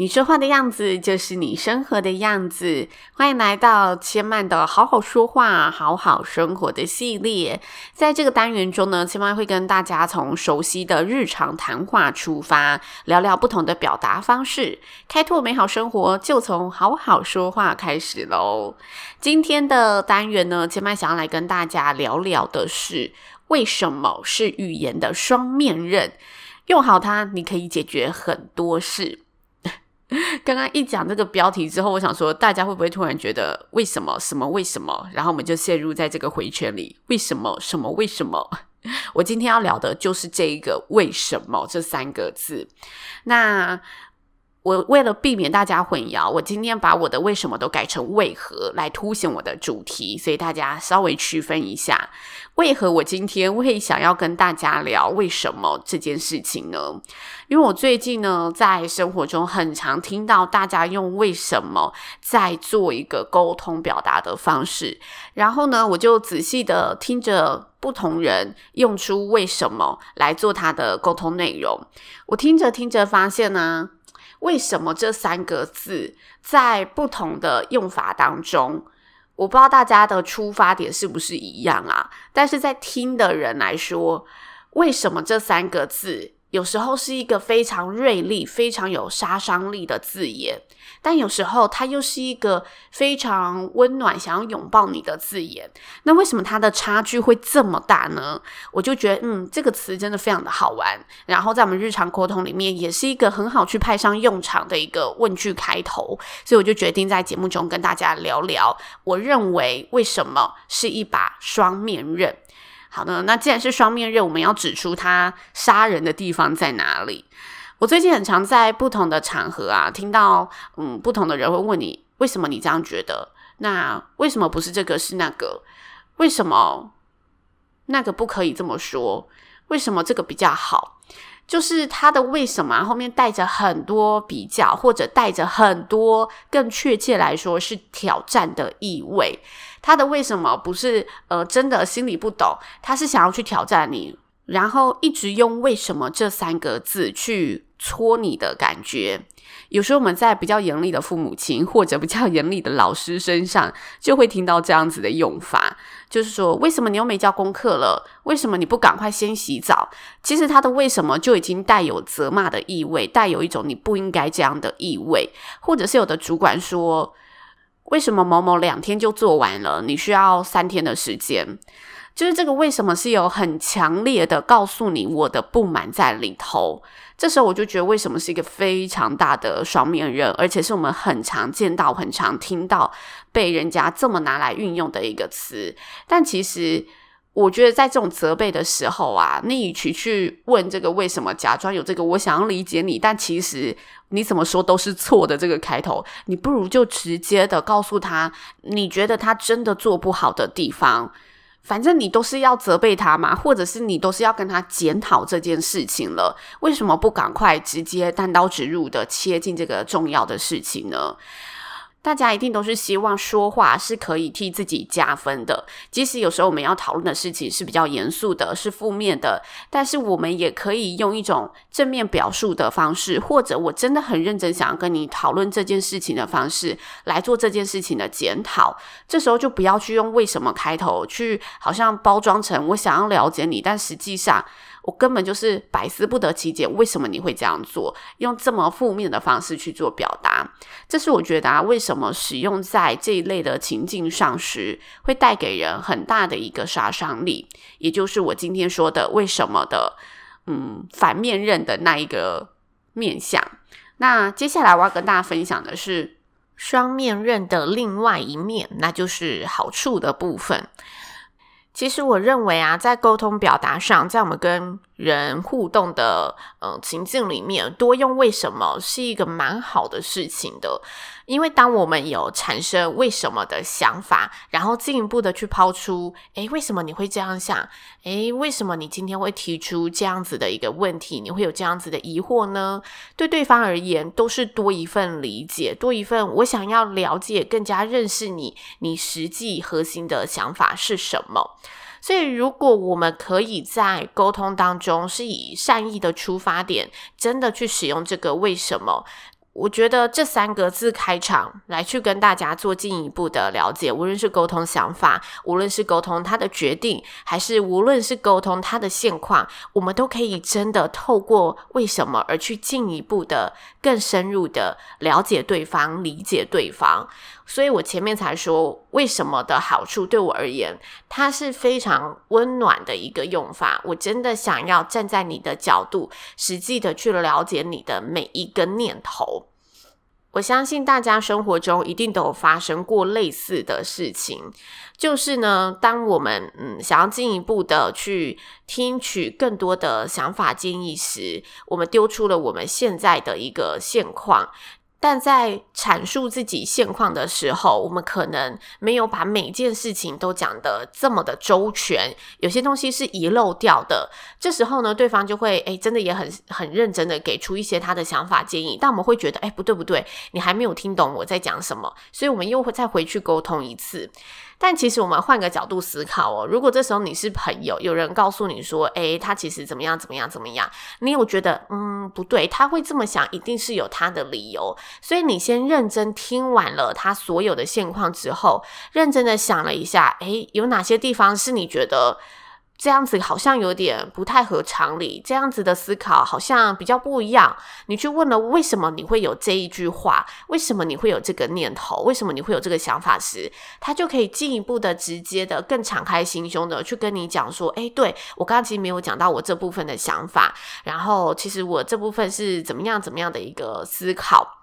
你说话的样子就是你生活的样子。欢迎来到千曼的好好说话、好好生活的系列。在这个单元中呢，千嫚会跟大家从熟悉的日常谈话出发，聊聊不同的表达方式，开拓美好生活就从好好说话开始喽。今天的单元呢，千嫚想要来跟大家聊聊的是，为什么是语言的双面刃？用好它，你可以解决很多事。刚刚一讲这个标题之后，我想说，大家会不会突然觉得为什么什么为什么？然后我们就陷入在这个回圈里，为什么什么为什么？我今天要聊的就是这一个为什么这三个字。那我为了避免大家混淆，我今天把我的为什么都改成为何来凸显我的主题，所以大家稍微区分一下。为何我今天会想要跟大家聊为什么这件事情呢？因为我最近呢，在生活中很常听到大家用为什么在做一个沟通表达的方式，然后呢，我就仔细的听着不同人用出为什么来做他的沟通内容。我听着听着发现呢，为什么这三个字在不同的用法当中。我不知道大家的出发点是不是一样啊？但是在听的人来说，为什么这三个字有时候是一个非常锐利、非常有杀伤力的字眼？但有时候它又是一个非常温暖、想要拥抱你的字眼。那为什么它的差距会这么大呢？我就觉得，嗯，这个词真的非常的好玩。然后在我们日常沟通里面，也是一个很好去派上用场的一个问句开头。所以我就决定在节目中跟大家聊聊，我认为为什么是一把双面刃。好的，那既然是双面刃，我们要指出它杀人的地方在哪里。我最近很常在不同的场合啊，听到嗯不同的人会问你，为什么你这样觉得？那为什么不是这个是那个？为什么那个不可以这么说？为什么这个比较好？就是他的为什么后面带着很多比较，或者带着很多更确切来说是挑战的意味。他的为什么不是呃真的心里不懂，他是想要去挑战你。然后一直用“为什么”这三个字去戳你的感觉，有时候我们在比较严厉的父母亲或者比较严厉的老师身上，就会听到这样子的用法，就是说：“为什么你又没交功课了？为什么你不赶快先洗澡？”其实他的“为什么”就已经带有责骂的意味，带有一种你不应该这样的意味，或者是有的主管说：“为什么某某两天就做完了，你需要三天的时间？”就是这个为什么是有很强烈的告诉你我的不满在里头，这时候我就觉得为什么是一个非常大的双面刃，而且是我们很常见到、很常听到被人家这么拿来运用的一个词。但其实我觉得在这种责备的时候啊，你与其去问这个为什么，假装有这个我想要理解你，但其实你怎么说都是错的这个开头，你不如就直接的告诉他，你觉得他真的做不好的地方。反正你都是要责备他嘛，或者是你都是要跟他检讨这件事情了，为什么不赶快直接单刀直入的切进这个重要的事情呢？大家一定都是希望说话是可以替自己加分的，即使有时候我们要讨论的事情是比较严肃的，是负面的，但是我们也可以用一种正面表述的方式，或者我真的很认真想要跟你讨论这件事情的方式来做这件事情的检讨。这时候就不要去用为什么开头，去好像包装成我想要了解你，但实际上。我根本就是百思不得其解，为什么你会这样做？用这么负面的方式去做表达，这是我觉得啊，为什么使用在这一类的情境上时，会带给人很大的一个杀伤力，也就是我今天说的为什么的，嗯，反面刃的那一个面相。那接下来我要跟大家分享的是，双面刃的另外一面，那就是好处的部分。其实我认为啊，在沟通表达上，在我们跟人互动的呃情境里面，多用为什么是一个蛮好的事情的。因为当我们有产生为什么的想法，然后进一步的去抛出，诶，为什么你会这样想？诶，为什么你今天会提出这样子的一个问题？你会有这样子的疑惑呢？对对方而言，都是多一份理解，多一份我想要了解、更加认识你，你实际核心的想法是什么。所以，如果我们可以在沟通当中是以善意的出发点，真的去使用这个为什么。我觉得这三个字开场来去跟大家做进一步的了解，无论是沟通想法，无论是沟通他的决定，还是无论是沟通他的现况，我们都可以真的透过为什么而去进一步的更深入的了解对方，理解对方。所以我前面才说为什么的好处对我而言，它是非常温暖的一个用法。我真的想要站在你的角度，实际的去了解你的每一个念头。我相信大家生活中一定都有发生过类似的事情，就是呢，当我们嗯想要进一步的去听取更多的想法建议时，我们丢出了我们现在的一个现况。但在阐述自己现况的时候，我们可能没有把每件事情都讲得这么的周全，有些东西是遗漏掉的。这时候呢，对方就会诶，真的也很很认真的给出一些他的想法建议，但我们会觉得诶，不对不对，你还没有听懂我在讲什么，所以我们又会再回去沟通一次。但其实我们换个角度思考哦，如果这时候你是朋友，有人告诉你说，诶，他其实怎么样怎么样怎么样，你有觉得嗯不对，他会这么想，一定是有他的理由。所以你先认真听完了他所有的现况之后，认真的想了一下，诶，有哪些地方是你觉得这样子好像有点不太合常理，这样子的思考好像比较不一样。你去问了为什么你会有这一句话，为什么你会有这个念头，为什么你会有这个想法时，他就可以进一步的、直接的、更敞开心胸的去跟你讲说：“诶，对，我刚刚其实没有讲到我这部分的想法，然后其实我这部分是怎么样怎么样的一个思考。”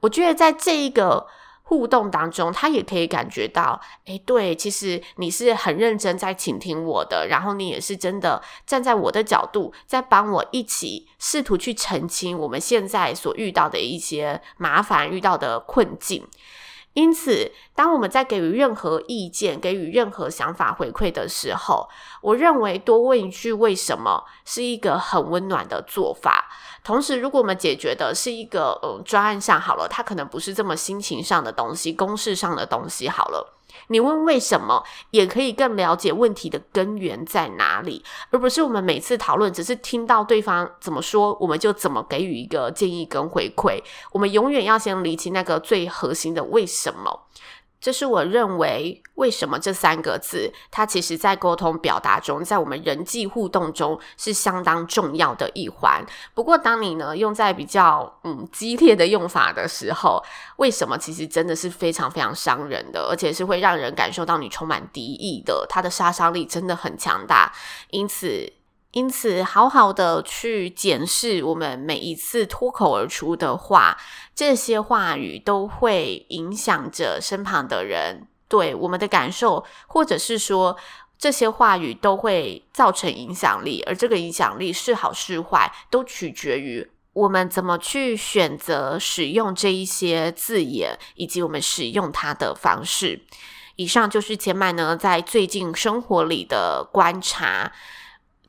我觉得在这一个。互动当中，他也可以感觉到，诶，对，其实你是很认真在倾听我的，然后你也是真的站在我的角度，在帮我一起试图去澄清我们现在所遇到的一些麻烦、遇到的困境。因此，当我们在给予任何意见、给予任何想法回馈的时候，我认为多问一句“为什么”是一个很温暖的做法。同时，如果我们解决的是一个嗯专案上好了，它可能不是这么心情上的东西、公事上的东西好了。你问为什么，也可以更了解问题的根源在哪里，而不是我们每次讨论只是听到对方怎么说，我们就怎么给予一个建议跟回馈。我们永远要先理清那个最核心的为什么。这是我认为为什么这三个字，它其实在沟通表达中，在我们人际互动中是相当重要的一环。不过，当你呢用在比较嗯激烈的用法的时候，为什么其实真的是非常非常伤人的，而且是会让人感受到你充满敌意的，它的杀伤力真的很强大。因此。因此，好好的去检视我们每一次脱口而出的话，这些话语都会影响着身旁的人对我们的感受，或者是说这些话语都会造成影响力，而这个影响力是好是坏，都取决于我们怎么去选择使用这一些字眼，以及我们使用它的方式。以上就是千嫚呢在最近生活里的观察。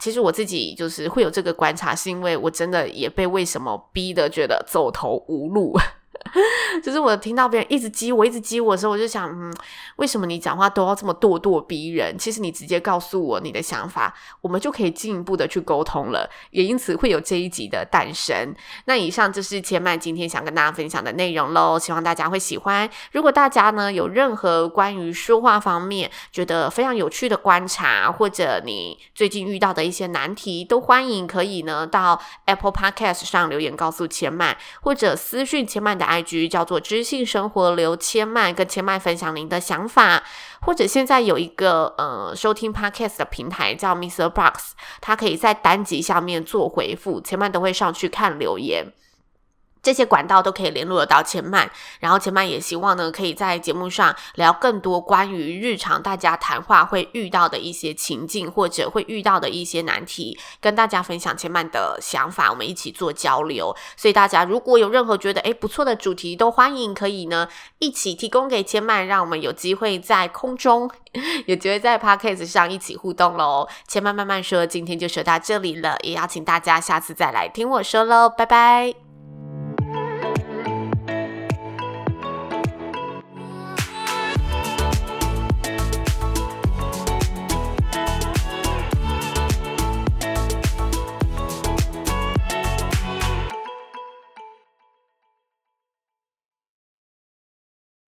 其实我自己就是会有这个观察，是因为我真的也被为什么逼得觉得走投无路。就是我听到别人一直激我，一直激我的时候，我就想，嗯，为什么你讲话都要这么咄咄逼人？其实你直接告诉我你的想法，我们就可以进一步的去沟通了。也因此会有这一集的诞生。那以上就是千嫚今天想跟大家分享的内容喽，希望大家会喜欢。如果大家呢有任何关于说话方面觉得非常有趣的观察，或者你最近遇到的一些难题，都欢迎可以呢到 Apple Podcast 上留言告诉千嫚，或者私讯千嫚的 IG 叫做知性生活刘千曼，跟千曼分享您的想法，或者现在有一个呃收听 Podcast 的平台叫 Mr Box，它可以在单集下面做回复，千嫚都会上去看留言。这些管道都可以联络得到千曼，然后千曼也希望呢，可以在节目上聊更多关于日常大家谈话会遇到的一些情境，或者会遇到的一些难题，跟大家分享千曼的想法，我们一起做交流。所以大家如果有任何觉得诶不错的主题，都欢迎可以呢一起提供给千曼，让我们有机会在空中，有机会在 Podcast 上一起互动喽。千曼慢慢说，今天就说到这里了，也邀请大家下次再来听我说喽，拜拜。